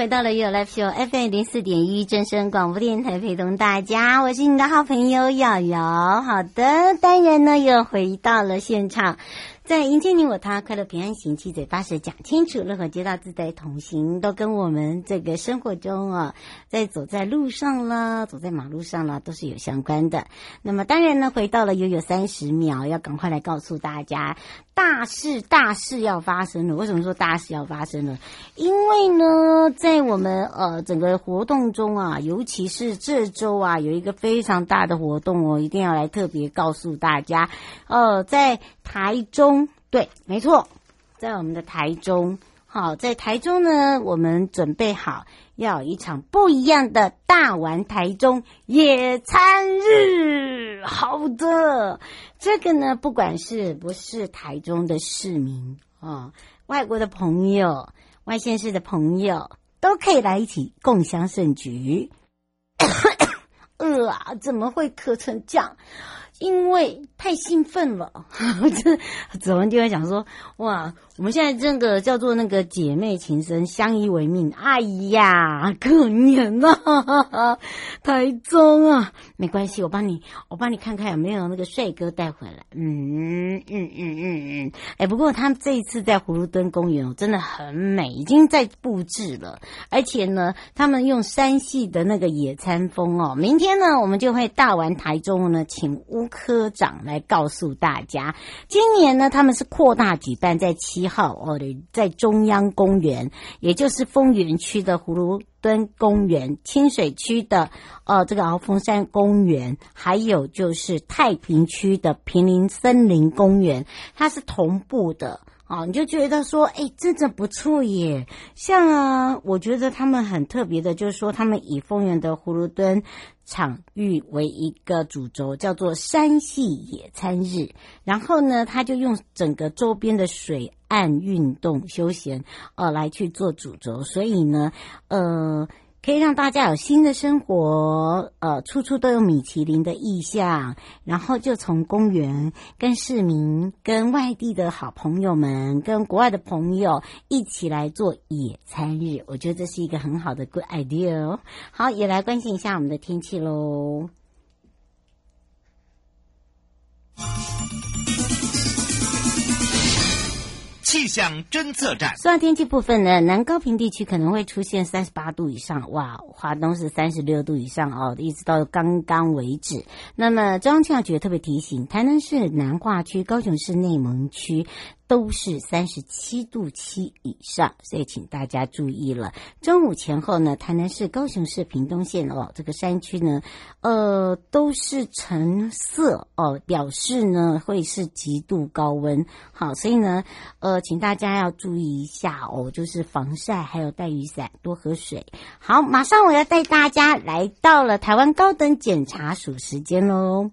回到了 You life Show FM 零四点一正声广播电台，陪同大家，我是你的好朋友瑶瑶。好的，当然呢又回到了现场。在迎接你我他，快乐平安行，七嘴八舌讲清楚，乐活街道自在同行，都跟我们这个生活中啊，在走在路上啦，走在马路上啦，都是有相关的。那么当然呢，回到了悠悠三十秒，要赶快来告诉大家，大事大事要发生了。为什么说大事要发生了？因为呢，在我们呃整个活动中啊，尤其是这周啊，有一个非常大的活动哦，一定要来特别告诉大家，呃，在台中。对，没错，在我们的台中，好，在台中呢，我们准备好要有一场不一样的大玩台中野餐日。好的，这个呢，不管是不是台中的市民啊、外国的朋友、外县市的朋友，都可以来一起共享盛举。呃啊，怎么会咳成这样？因为太兴奋了，这子文就会讲说：“哇，我们现在这个叫做那个姐妹情深，相依为命。哎呀，可怜呐，台中啊，没关系，我帮你，我帮你看看有没有那个帅哥带回来。嗯嗯嗯嗯嗯，哎，不过他们这一次在葫芦墩公园哦，真的很美，已经在布置了，而且呢，他们用山系的那个野餐风哦，明天呢，我们就会大玩台中呢，请乌。”科长来告诉大家，今年呢，他们是扩大举办，在七号哦，在中央公园，也就是丰原区的葫芦墩公园、清水区的呃这个鳌峰山公园，还有就是太平区的平林森林公园，它是同步的。哦，你就觉得说，哎，真的不错耶。像啊，我觉得他们很特别的，就是说，他们以丰原的葫芦墩场域为一个主轴，叫做山系野餐日。然后呢，他就用整个周边的水岸运动休闲，呃，来去做主轴。所以呢，呃。可以让大家有新的生活，呃，处处都有米其林的意象，然后就从公园跟市民、跟外地的好朋友们、跟国外的朋友一起来做野餐日，我觉得这是一个很好的 good idea 哦。好，也来关心一下我们的天气喽。气象侦测站。虽然天气部分呢，南高屏地区可能会出现三十八度以上，哇，华东是三十六度以上哦，一直到刚刚为止。那么中央气象局特别提醒，台南市南化区、高雄市内蒙区。都是三十七度七以上，所以请大家注意了。中午前后呢，台南市、高雄市屏东县哦，这个山区呢，呃，都是橙色哦，表示呢会是极度高温。好，所以呢，呃，请大家要注意一下哦，就是防晒，还有带雨伞，多喝水。好，马上我要带大家来到了台湾高等检察署时间喽。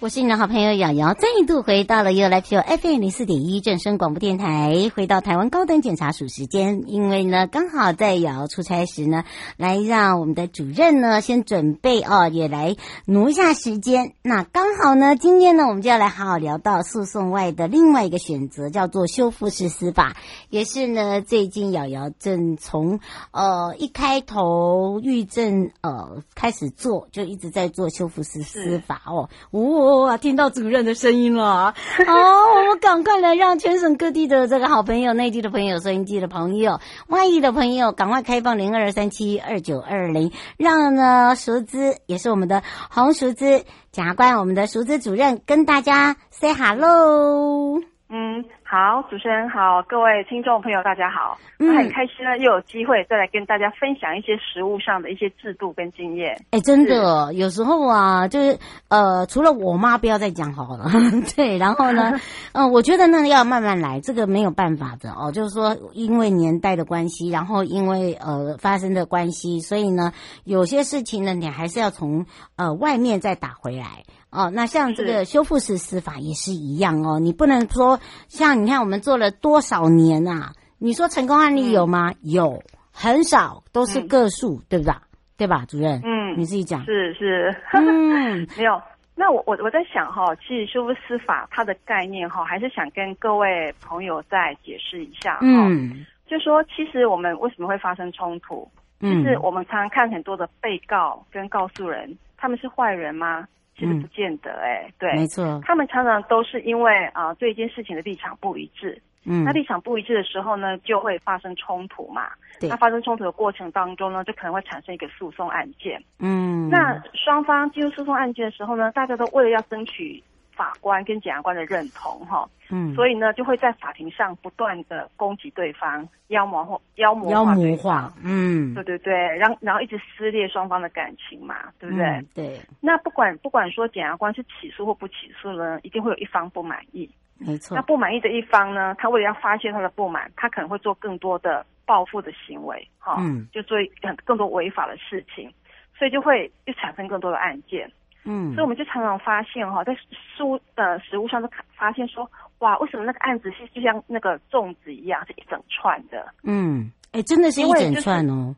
我是你的好朋友瑶瑶，再度回到了 You Life Show FM 零四点一正声广播电台，回到台湾高等检察署时间，因为呢刚好在瑶瑶出差时呢，来让我们的主任呢先准备哦，也来挪一下时间。那刚好呢，今天呢我们就要来好好聊到诉讼外的另外一个选择，叫做修复式司法，也是呢最近瑶瑶正从呃一开头狱政呃开始做，就一直在做修复式司法哦，呜。哇！听到主任的声音了，哦，我们赶快来让全省各地的这个好朋友、内地的朋友、收音机的朋友、外地的朋友，赶快开放零二三七二九二零，让呢熟知也是我们的洪淑姿检察官，我们的熟知主任跟大家 say hello。嗯。好，主持人好，各位听众朋友，大家好，我很开心呢，又有机会再来跟大家分享一些食物上的一些制度跟经验。哎，真的，有时候啊，就是呃，除了我妈不要再讲好了，对，然后呢，嗯、呃，我觉得呢要慢慢来，这个没有办法的哦，就是说因为年代的关系，然后因为呃发生的关系，所以呢，有些事情呢，你还是要从呃外面再打回来。哦，那像这个修复式司法也是一样哦，你不能说像你看我们做了多少年啊？你说成功案例有吗？嗯、有，很少，都是个数，嗯、对不对？对吧，主任？嗯，你自己讲。是是，嗯，没有。那我我我在想哈，其实修复司法它的概念哈，还是想跟各位朋友再解释一下哈。嗯，就说其实我们为什么会发生冲突？嗯，就是我们常常看很多的被告跟告诉人，他们是坏人吗？其实不见得哎、欸，对，没错，他们常常都是因为啊、呃、对一件事情的立场不一致，嗯，那立场不一致的时候呢，就会发生冲突嘛，对，那发生冲突的过程当中呢，就可能会产生一个诉讼案件，嗯，那双方进入诉讼案件的时候呢，大家都为了要争取。法官跟检察官的认同，哈，嗯，所以呢，就会在法庭上不断的攻击对方，妖魔化、妖魔化、妖魔化，嗯，对对对，然后然后一直撕裂双方的感情嘛，对不对？嗯、对。那不管不管说检察官是起诉或不起诉呢，一定会有一方不满意，没错。那不满意的一方呢，他为了要发泄他的不满，他可能会做更多的报复的行为，哈，嗯，就做很更多违法的事情，所以就会又产生更多的案件。嗯，所以我们就常常发现哈，在书呃食物上都发现说，哇，为什么那个案子是就像那个粽子一样，是一整串的？嗯，哎，真的是一整串哦。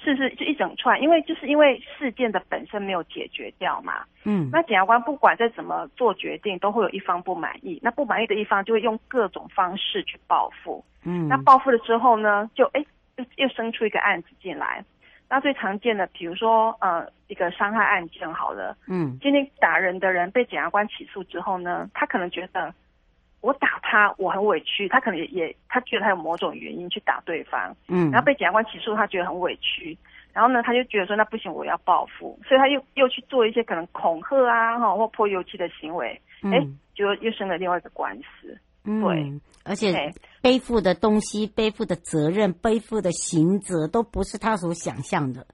是是，就一整串，因为就是因为事件的本身没有解决掉嘛。嗯，那检察官不管再怎么做决定，都会有一方不满意，那不满意的一方就会用各种方式去报复。嗯，那报复了之后呢，就哎又又生出一个案子进来。那最常见的，比如说，呃，一个伤害案件好了，嗯，今天打人的人被检察官起诉之后呢，他可能觉得我打他我很委屈，他可能也也他觉得他有某种原因去打对方，嗯，然后被检察官起诉，他觉得很委屈，然后呢，他就觉得说那不行，我要报复，所以他又又去做一些可能恐吓啊，哈，或泼油漆的行为，哎、嗯，就又生了另外一个官司，嗯、对。而且背负的东西、背负的责任、背负的刑责都不是他所想象的，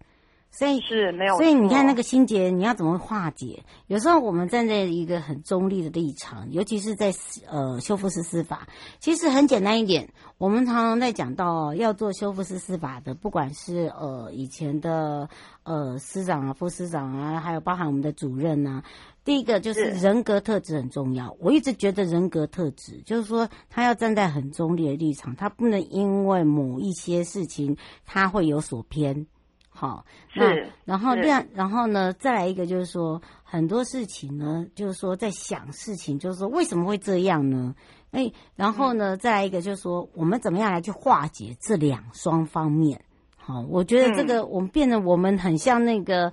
所以是没有。所以你看那个心结，你要怎么化解？有时候我们站在一个很中立的立场，尤其是在呃修复式司法，其实很简单一点。我们常常在讲到要做修复式司法的，不管是呃以前的呃司长啊、副司长啊，还有包含我们的主任啊。第一个就是人格特质很重要，我一直觉得人格特质就是说他要站在很中立的立场，他不能因为某一些事情他会有所偏，好，那然后这样，然后呢，再来一个就是说很多事情呢，就是说在想事情，就是说为什么会这样呢？哎，然后呢，再来一个就是说我们怎么样来去化解这两双方面？好，我觉得这个我们变得我们很像那个。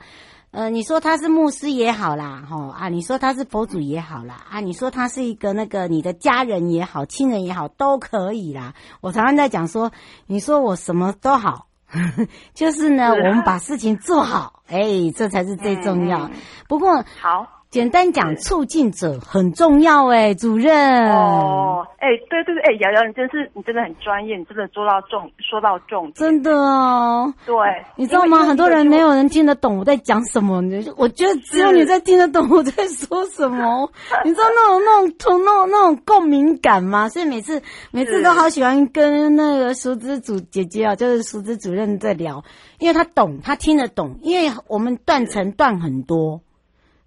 呃，你说他是牧师也好啦，吼啊，你说他是佛祖也好啦，啊，你说他是一个那个你的家人也好，亲人也好，都可以啦。我常常在讲说，你说我什么都好，呵 呵就是呢，我们把事情做好，哎，这才是最重要。不过，好，简单讲，促进者很重要哎，主任。哦，哎，对对对，哎，瑶瑶，你真是你真的很专业，你真的说到重，说到重点。真的哦。对，你知道吗？很多人没有人听得懂我在讲什么，你我觉得只有你在听得懂我在说什么。你知道那种那种从那种那种共鸣感吗？所以每次每次都好喜欢跟那个熟知主姐姐啊，就是熟知主任在聊，因为他懂，他听得懂，因为我们断层断很多。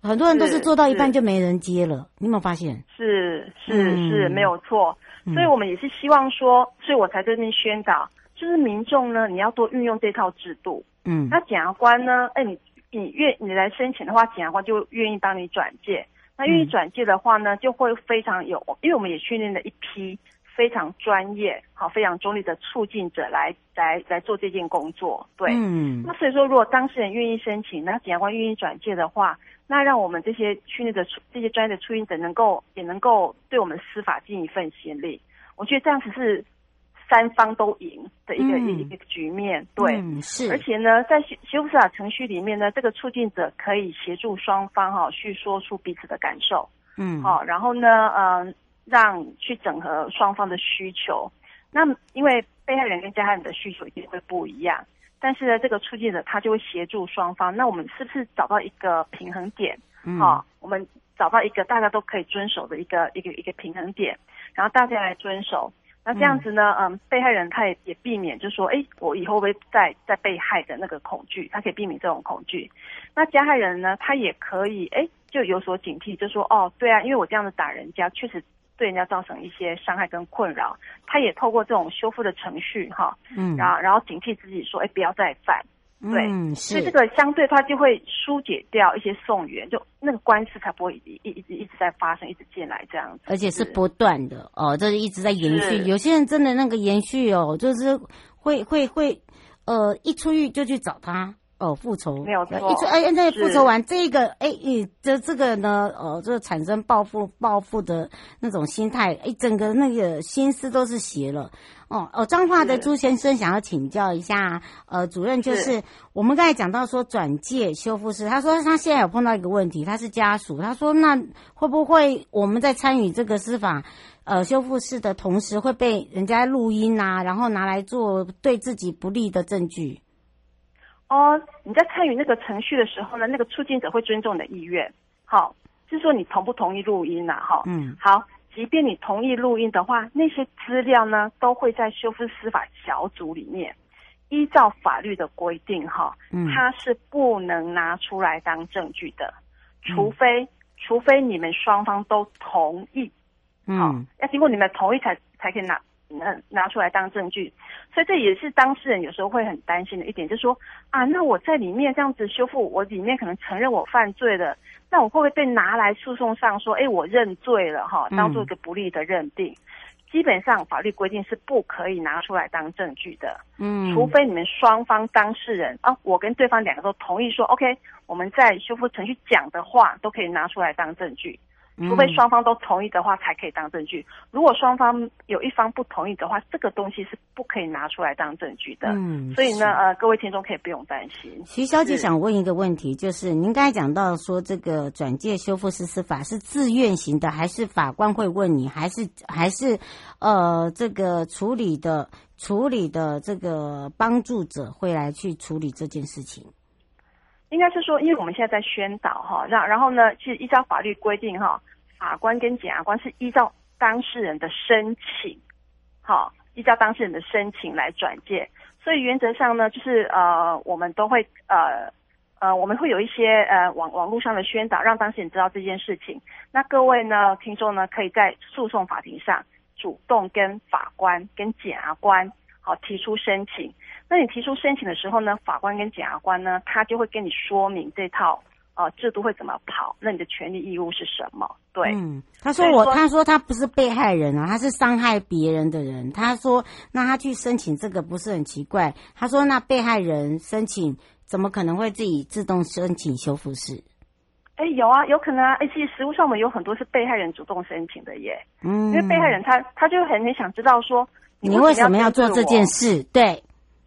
很多人都是做到一半就没人接了，你有没有发现？是是是，是，没有错。所以我们也是希望说，所以我才在这边宣导，就是民众呢，你要多运用这套制度。嗯，那检察官呢？哎，你你愿你来申请的话，检察官就愿意帮你转介。那愿意转介的话呢，就会非常有，因为我们也训练了一批非常专业、好非常中立的促进者来来来做这件工作。对，嗯。那所以说，如果当事人愿意申请，那检察官愿意转介的话。那让我们这些训练的这些专业的促进者能够也能够对我们司法尽一份心力，我觉得这样子是三方都赢的一个、嗯、一个局面。对，嗯、是。而且呢，在修修复司法程序里面呢，这个促进者可以协助双方哈、哦、去说出彼此的感受，嗯，好、哦，然后呢，嗯、呃，让去整合双方的需求。那因为被害人跟加害人的需求一定会不一样。但是呢，这个促进者他就会协助双方。那我们是不是找到一个平衡点？嗯，好、哦，我们找到一个大家都可以遵守的一个一个一个平衡点，然后大家来遵守。那这样子呢，嗯，嗯被害人他也也避免，就是说，哎，我以后会再再被害的那个恐惧，他可以避免这种恐惧。那加害人呢，他也可以，哎，就有所警惕，就说，哦，对啊，因为我这样子打人家，确实。对人家造成一些伤害跟困扰，他也透过这种修复的程序，哈，嗯，然后然后警惕自己说，哎，不要再犯，对，嗯，所以这个相对他就会疏解掉一些讼源，就那个官司才不会一一直一直在发生，一直进来这样子，而且是不断的哦，这是一直在延续。有些人真的那个延续哦，就是会会会，呃，一出狱就去找他。哦，复仇没有错。一直哎，那复仇完这个哎，你这这个呢，哦，就产生报复报复的那种心态，哎，整个那个心思都是邪了。哦哦，彰化的朱先生想要请教一下，呃，主任就是，是我们刚才讲到说转介修复师，他说他现在有碰到一个问题，他是家属，他说那会不会我们在参与这个司法呃修复室的同时会被人家录音啊，然后拿来做对自己不利的证据？哦，你在参与那个程序的时候呢，那个促进者会尊重你的意愿，好，就是说你同不同意录音呐、啊？哈，嗯，好，即便你同意录音的话，那些资料呢都会在修复司法小组里面，依照法律的规定，哈，嗯，它是不能拿出来当证据的，除非、嗯、除非你们双方都同意，嗯，要经过你们同意才才可以拿。拿拿出来当证据，所以这也是当事人有时候会很担心的一点，就是说啊，那我在里面这样子修复，我里面可能承认我犯罪了，那我会不会被拿来诉讼上说，哎，我认罪了哈，当做一个不利的认定？嗯、基本上法律规定是不可以拿出来当证据的，嗯，除非你们双方当事人啊，我跟对方两个都同意说，OK，我们在修复程序讲的话都可以拿出来当证据。除非双方都同意的话，才可以当证据。如果双方有一方不同意的话，这个东西是不可以拿出来当证据的。嗯，所以呢，呃，各位听众可以不用担心。徐小姐想问一个问题，就是您刚才讲到说，这个转介修复实施法是自愿型的，还是法官会问你，还是还是呃这个处理的处理的这个帮助者会来去处理这件事情？应该是说，因为我们现在在宣导哈，让然后呢，其实依照法律规定哈，法官跟检察官是依照当事人的申请，好，依照当事人的申请来转介，所以原则上呢，就是呃，我们都会呃呃，我们会有一些呃网网络上的宣导，让当事人知道这件事情。那各位呢，听众呢，可以在诉讼法庭上主动跟法官跟检察官好提出申请。那你提出申请的时候呢，法官跟检察官呢，他就会跟你说明这套呃制度会怎么跑，那你的权利义务是什么？对，嗯，他说我，他说他不是被害人啊，他是伤害别人的人。他说，那他去申请这个不是很奇怪？他说，那被害人申请怎么可能会自己自动申请修复室？哎，有啊，有可能啊。哎，其实实务上面有很多是被害人主动申请的耶。嗯，因为被害人他他就很很想知道说，你为什么要做这件事？对。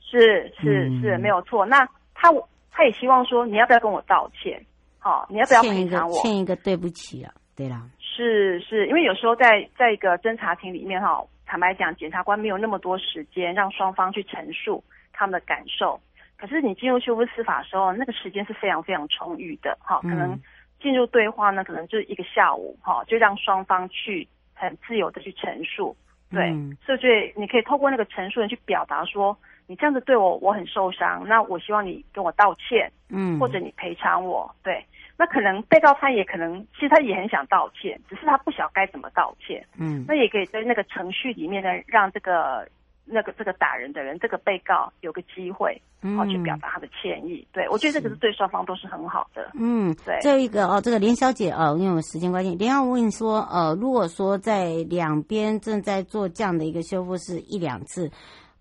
是是是，没有错。那他他也希望说，你要不要跟我道歉？好，你要不要赔偿我？欠一个对不起啊，对啦。是是，因为有时候在在一个侦查庭里面哈，坦白讲，检察官没有那么多时间让双方去陈述他们的感受。可是你进入修复司法的时候，那个时间是非常非常充裕的哈，可能进入对话呢，可能就是一个下午哈，就让双方去很自由的去陈述。对，所以你可以透过那个陈述人去表达说，你这样子对我，我很受伤，那我希望你跟我道歉，嗯，或者你赔偿我，对。那可能被告他也可能，其实他也很想道歉，只是他不晓得该怎么道歉，嗯。那也可以在那个程序里面呢，让这个那个这个打人的人，这个被告有个机会，好去表达他的歉意。嗯、对，我觉得这个是对双方都是很好的。嗯，对。这一个哦，这个林小姐哦，因为我时间关系，连要问说，呃，如果说在两边正在做这样的一个修复是一两次。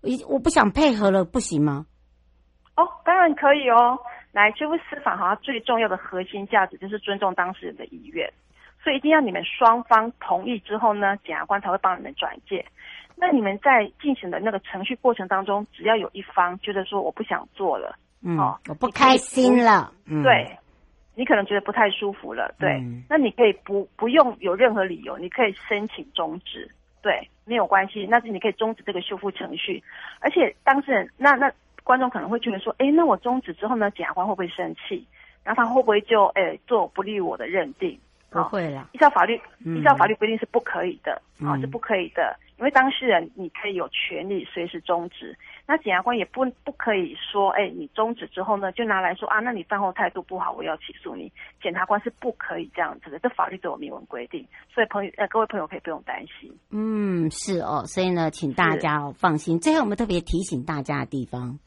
我我不想配合了，不行吗？哦，当然可以哦。来，修复司法好像最重要的核心价值就是尊重当事人的意愿，所以一定要你们双方同意之后呢，检察官才会帮你们转介。那你们在进行的那个程序过程当中，只要有一方觉得说我不想做了，嗯，哦，我不开心了，嗯，对，你可能觉得不太舒服了，对，嗯，那你可以不不用有任何理由，你可以申请终止。对，没有关系，那是你可以终止这个修复程序，而且当事人那那观众可能会觉得说，哎，那我终止之后呢，检察官会不会生气？然后他会不会就哎做不利于我的认定？不会啦，依照法律，依照法律规定是不可以的，啊、嗯，是不可以的，因为当事人你可以有权利随时终止。那检察官也不不可以说，哎，你终止之后呢，就拿来说啊，那你饭后态度不好，我要起诉你。检察官是不可以这样子的，这法律都有明文规定，所以朋友呃，各位朋友可以不用担心。嗯，是哦，所以呢，请大家哦放心。最后我们特别提醒大家的地方，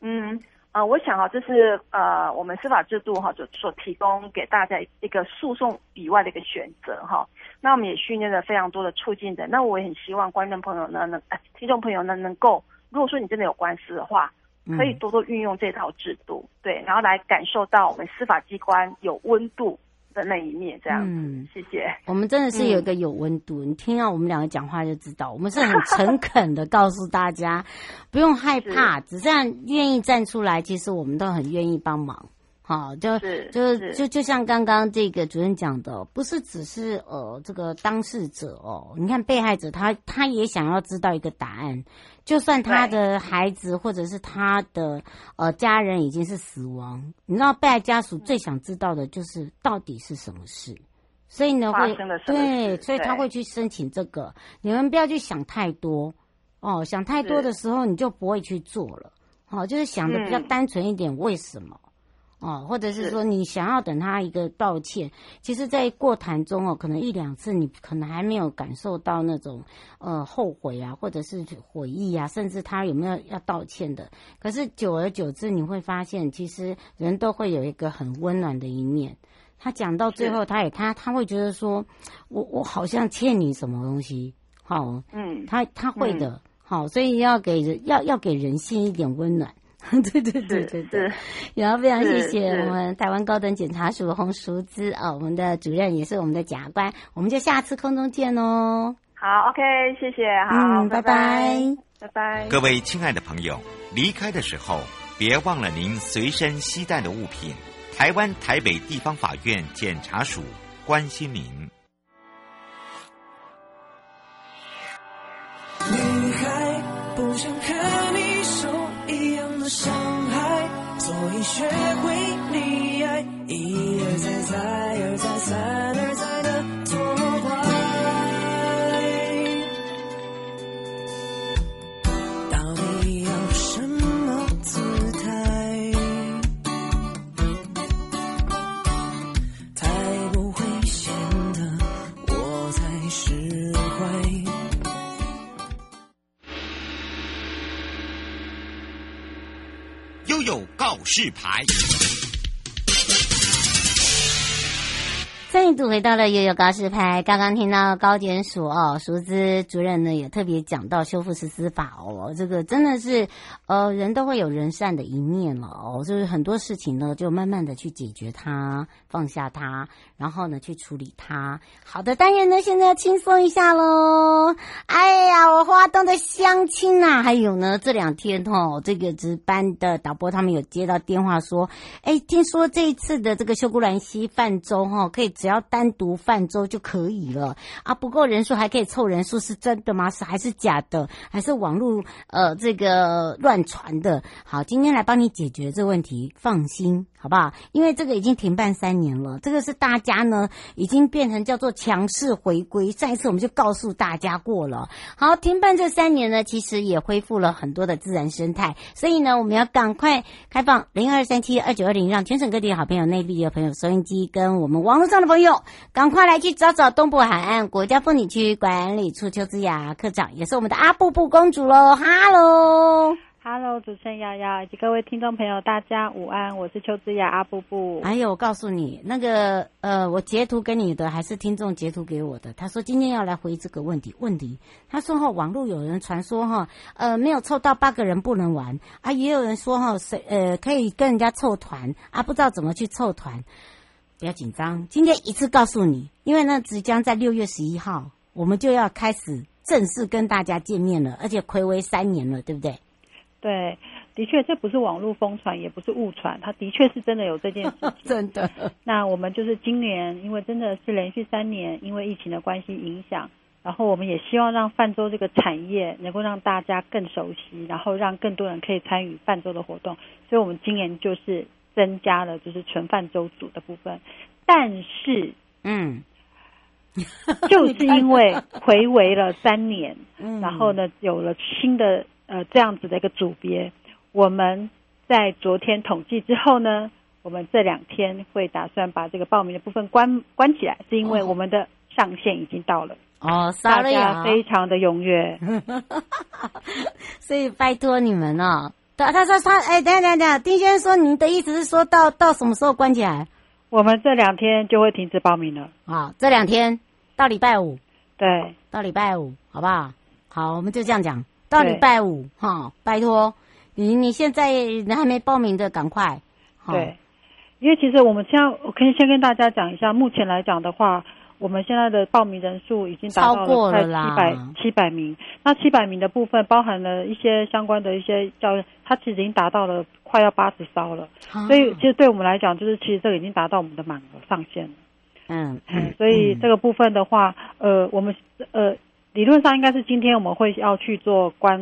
嗯。啊、呃，我想哈，这是呃，我们司法制度哈，就所提供给大家一个诉讼以外的一个选择哈。那我们也训练了非常多的促进者，那我也很希望观众朋友呢，能呃，听众朋友呢，能够，如果说你真的有官司的话，可以多多运用这套制度，对，然后来感受到我们司法机关有温度。的那一面，这样，嗯，谢谢。我们真的是有一个有温度，嗯、你听到我们两个讲话就知道，我们是很诚恳的告诉大家，不用害怕，是只要愿意站出来，其实我们都很愿意帮忙。好，就是就就就像刚刚这个主任讲的，不是只是呃这个当事者哦，你看被害者他他也想要知道一个答案，就算他的孩子或者是他的呃家人已经是死亡，你知道被害家属最想知道的就是到底是什么事，所以呢会对，所以他会去申请这个，你们不要去想太多。哦，想太多的时候你就不会去做了，好，就是想的比较单纯一点，为什么？哦，或者是说你想要等他一个道歉，其实，在过谈中哦，可能一两次你可能还没有感受到那种呃后悔啊，或者是悔意啊，甚至他有没有要道歉的。可是久而久之，你会发现，其实人都会有一个很温暖的一面。他讲到最后，他也他他会觉得说，我我好像欠你什么东西，好，嗯，他他会的，好，所以要给人要要给人性一点温暖。对对对对对，然后非常谢谢我们台湾高等检察署洪淑姿啊，我们的主任也是我们的检察官，我们就下次空中见哦。好，OK，谢谢，好，嗯，拜拜，拜拜。各位亲爱的朋友，离开的时候别忘了您随身携带的物品。台湾台北地方法院检察署关心您。伤害，所以学会溺爱，一而再，再而再，三而示牌。度回到了悠悠告示牌。刚刚听到高检署哦，熟知主任呢也特别讲到修复式司法哦，这个真的是呃人都会有人善的一面了哦，就是很多事情呢就慢慢的去解决它，放下它，然后呢去处理它。好的，当然呢现在要轻松一下喽。哎呀，我花东的相亲呐，还有呢这两天哦，这个值班的导播他们有接到电话说，哎，听说这一次的这个秀姑峦溪泛舟哈可以。只要单独泛舟就可以了啊！不够人数还可以凑人数，是真的吗？是还是假的？还是网络呃这个乱传的？好，今天来帮你解决这个问题，放心好不好？因为这个已经停办三年了，这个是大家呢已经变成叫做强势回归。上一次我们就告诉大家过了，好，停办这三年呢，其实也恢复了很多的自然生态，所以呢，我们要赶快开放零二三七二九二零，让全省各地的好朋友、内地的朋友、收音机跟我们网络上的朋友。赶快来去找找东部海岸国家风景区管理处邱子雅科长，也是我们的阿布布公主喽！哈喽，哈喽，主持人瑶瑶以及各位听众朋友，大家午安，我是邱之雅阿布布。哎呦，我告诉你，那个呃，我截图给你的还是听众截图给我的？他说今天要来回这个问题。问题，他说哈，网络有人传说哈，呃，没有凑到八个人不能玩啊，也有人说哈，谁呃可以跟人家凑团啊，不知道怎么去凑团。不要紧张，今天一次告诉你，因为呢，即将在六月十一号，我们就要开始正式跟大家见面了，而且暌违三年了，对不对？对，的确，这不是网络疯传，也不是误传，它的确是真的有这件事情。真的。那我们就是今年，因为真的是连续三年，因为疫情的关系影响，然后我们也希望让泛舟这个产业能够让大家更熟悉，然后让更多人可以参与泛舟的活动，所以我们今年就是。增加了就是纯泛舟组的部分，但是嗯，就是因为回围了三年，嗯，然后呢有了新的呃这样子的一个组别，我们在昨天统计之后呢，我们这两天会打算把这个报名的部分关关起来，是因为我们的上限已经到了。哦，大家非常的踊跃，所以拜托你们哦。他他说他哎，等下等下等下，丁先生说，您的意思是说到到什么时候关起来？我们这两天就会停止报名了。啊，这两天到礼拜五，对，到礼拜五，好不好？好，我们就这样讲，到礼拜五哈，拜托你你现在人还没报名的，赶快。对，因为其实我们现在我可以先跟大家讲一下，目前来讲的话。我们现在的报名人数已经达到了快七百七百名，那七百名的部分包含了一些相关的一些教育，它其实已经达到了快要八十艘了，啊、所以其实对我们来讲，就是其实这个已经达到我们的满额上限了。嗯所以这个部分的话，呃，我们呃理论上应该是今天我们会要去做关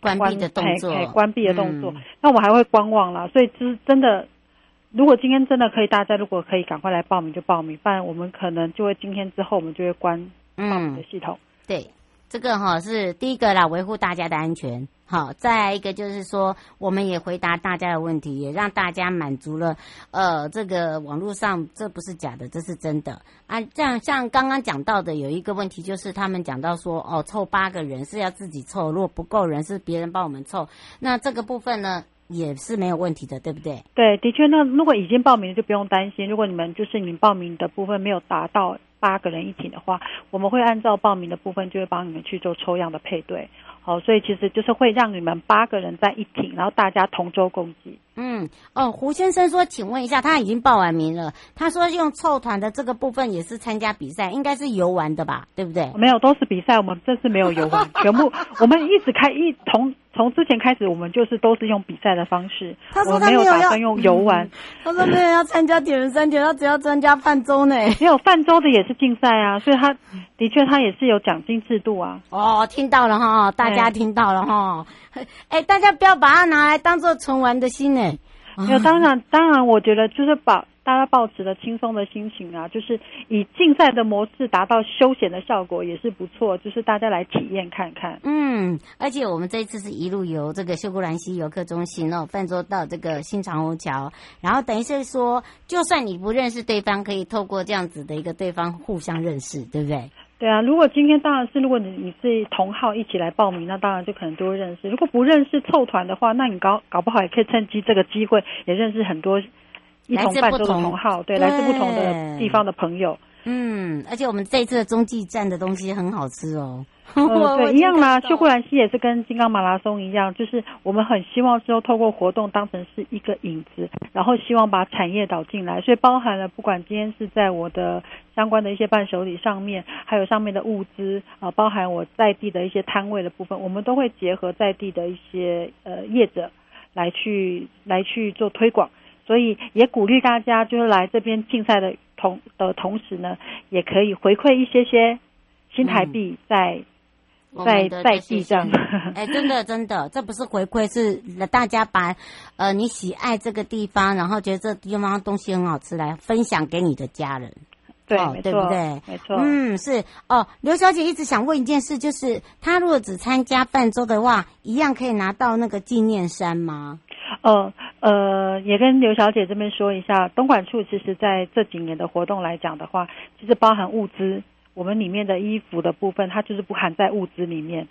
关闭的动作，关闭的动作，嗯、那我们还会观望啦，所以就是真的。如果今天真的可以，大家如果可以赶快来报名就报名，不然我们可能就会今天之后我们就会关报名的系统。嗯、对，这个哈是第一个啦，维护大家的安全。好，再来一个就是说，我们也回答大家的问题，也让大家满足了。呃，这个网络上这不是假的，这是真的啊。这样像刚刚讲到的有一个问题，就是他们讲到说，哦，凑八个人是要自己凑，如果不够人是别人帮我们凑。那这个部分呢？也是没有问题的，对不对？对，的确，那如果已经报名，就不用担心。如果你们就是你们报名的部分没有达到八个人一艇的话，我们会按照报名的部分，就会帮你们去做抽样的配对。好，所以其实就是会让你们八个人在一艇，然后大家同舟共济。嗯，哦，胡先生说，请问一下，他已经报完名了。他说用凑团的这个部分也是参加比赛，应该是游玩的吧？对不对？没有，都是比赛。我们这次没有游玩，全部我们一直开一从从之前开始，我们就是都是用比赛的方式。他说他没有，我没有打算用游玩。嗯、他说没有要参加铁人三铁，他只要参加泛舟呢。没有泛舟的也是竞赛啊，所以他的确他也是有奖金制度啊。哦，听到了哈，大家听到了哈。哎、欸，大家不要把它拿来当做纯玩的心呢。没有，当然，当然，我觉得就是把大家保持了轻松的心情啊，就是以竞赛的模式达到休闲的效果也是不错，就是大家来体验看看。嗯，而且我们这一次是一路游这个秀姑兰溪游客中心哦，泛舟到这个新长虹桥，然后等于是说，就算你不认识对方，可以透过这样子的一个对方互相认识，对不对？对啊，如果今天当然是，如果你你是同号一起来报名，那当然就可能都会认识。如果不认识凑团的话，那你搞搞不好也可以趁机这个机会也认识很多一同伴奏的同号，对，来自不同的地方的朋友。嗯，而且我们这一次的中继站的东西很好吃哦。呃，对，一样啦。秀姑兰溪也是跟金刚马拉松一样，就是我们很希望之后透过活动当成是一个引子，然后希望把产业导进来，所以包含了不管今天是在我的相关的一些伴手礼上面，还有上面的物资啊，包含我在地的一些摊位的部分，我们都会结合在地的一些呃业者来去来去做推广，所以也鼓励大家就是来这边竞赛的同的同时呢，也可以回馈一些些新台币在。嗯在在地上，哎，真的真的，这不是回馈，是大家把呃你喜爱这个地方，然后觉得这地方东西很好吃，来分享给你的家人，对，哦、对不对？没错，嗯，是哦。刘小姐一直想问一件事，就是她如果只参加半周的话，一样可以拿到那个纪念衫吗？呃呃，也跟刘小姐这边说一下，东莞处其实在这几年的活动来讲的话，其实包含物资。我们里面的衣服的部分，它就是不含在物资里面。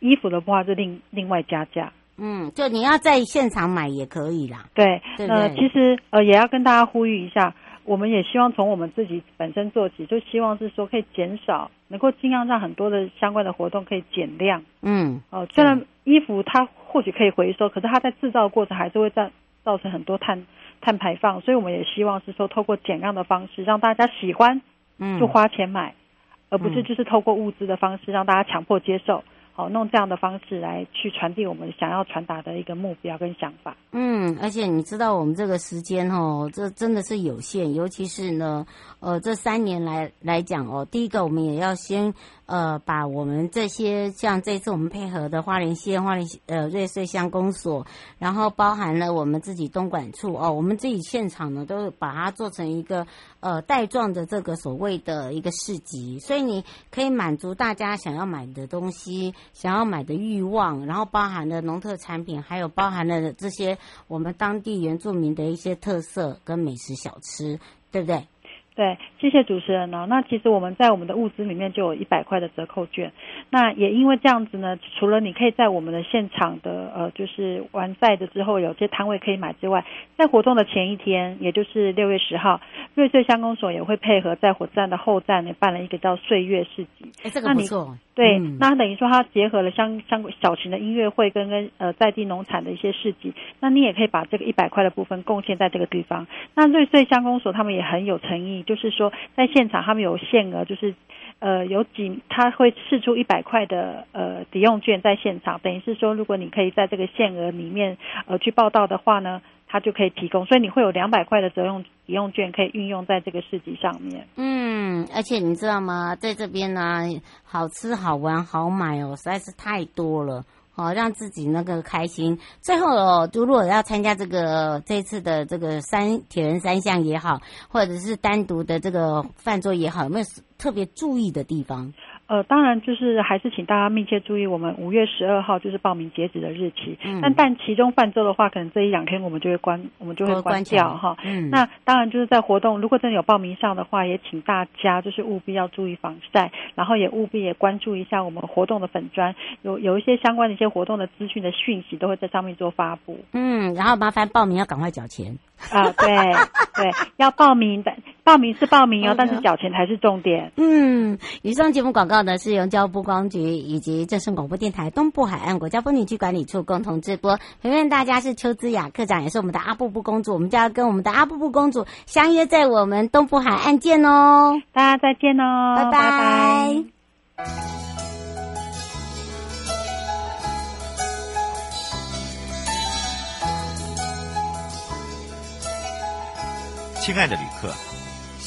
衣服的话是另另外加价。嗯，就你要在现场买也可以啦。对，对对呃，其实呃也要跟大家呼吁一下，我们也希望从我们自己本身做起，就希望是说可以减少，能够尽量让很多的相关的活动可以减量。嗯，哦、呃，虽然衣服它或许可以回收，可是它在制造过程还是会造造成很多碳碳排放，所以我们也希望是说透过减量的方式，让大家喜欢，嗯，就花钱买。而不是就是透过物资的方式让大家强迫接受，好，弄这样的方式来去传递我们想要传达的一个目标跟想法。嗯，而且你知道我们这个时间哦，这真的是有限，尤其是呢，呃，这三年来来讲哦，第一个我们也要先。呃，把我们这些像这次我们配合的花莲县花莲呃瑞穗乡公所，然后包含了我们自己东莞处哦，我们自己现场呢都把它做成一个呃带状的这个所谓的一个市集，所以你可以满足大家想要买的东西、想要买的欲望，然后包含了农特产品，还有包含了这些我们当地原住民的一些特色跟美食小吃，对不对？对，谢谢主持人哦。那其实我们在我们的物资里面就有一百块的折扣券。那也因为这样子呢，除了你可以在我们的现场的呃，就是完赛的之后有些摊位可以买之外，在活动的前一天，也就是六月十号，瑞穗乡公所也会配合在火车站的后站呢办了一个叫岁月市集。哎，这个不错。对，嗯、那等于说它结合了相相小型的音乐会跟跟呃在地农产的一些市集，那你也可以把这个一百块的部分贡献在这个地方。那瑞穗乡公所他们也很有诚意，就是说在现场他们有限额，就是呃有几他会释出一百块的呃抵用券在现场，等于是说如果你可以在这个限额里面呃去报到的话呢。他就可以提供，所以你会有两百块的折用抵用券可以运用在这个市集上面。嗯，而且你知道吗？在这边呢，好吃、好玩、好买哦，实在是太多了，好让自己那个开心。最后哦，如果要参加这个这次的这个三铁人三项也好，或者是单独的这个饭桌也好，有没有特别注意的地方？呃，当然就是还是请大家密切注意，我们五月十二号就是报名截止的日期。嗯。但但其中泛舟的话，可能这一两天我们就会关，我们就会关掉哈。嗯。那当然就是在活动，如果真的有报名上的话，也请大家就是务必要注意防晒，然后也务必也关注一下我们活动的粉专，有有一些相关的一些活动的资讯的讯息都会在上面做发布。嗯，然后麻烦报名要赶快缴钱。啊，对对，要报名的，报名是报名哦，但是缴钱才是重点。嗯，以上节目广告呢是由交通部光局以及正声广播电台东部海岸国家风景区管理处共同直播。陪伴大家是邱姿雅科长，也是我们的阿布布公主，我们就要跟我们的阿布布公主相约在我们东部海岸见哦，大家再见哦，拜拜。拜拜。亲爱的旅客，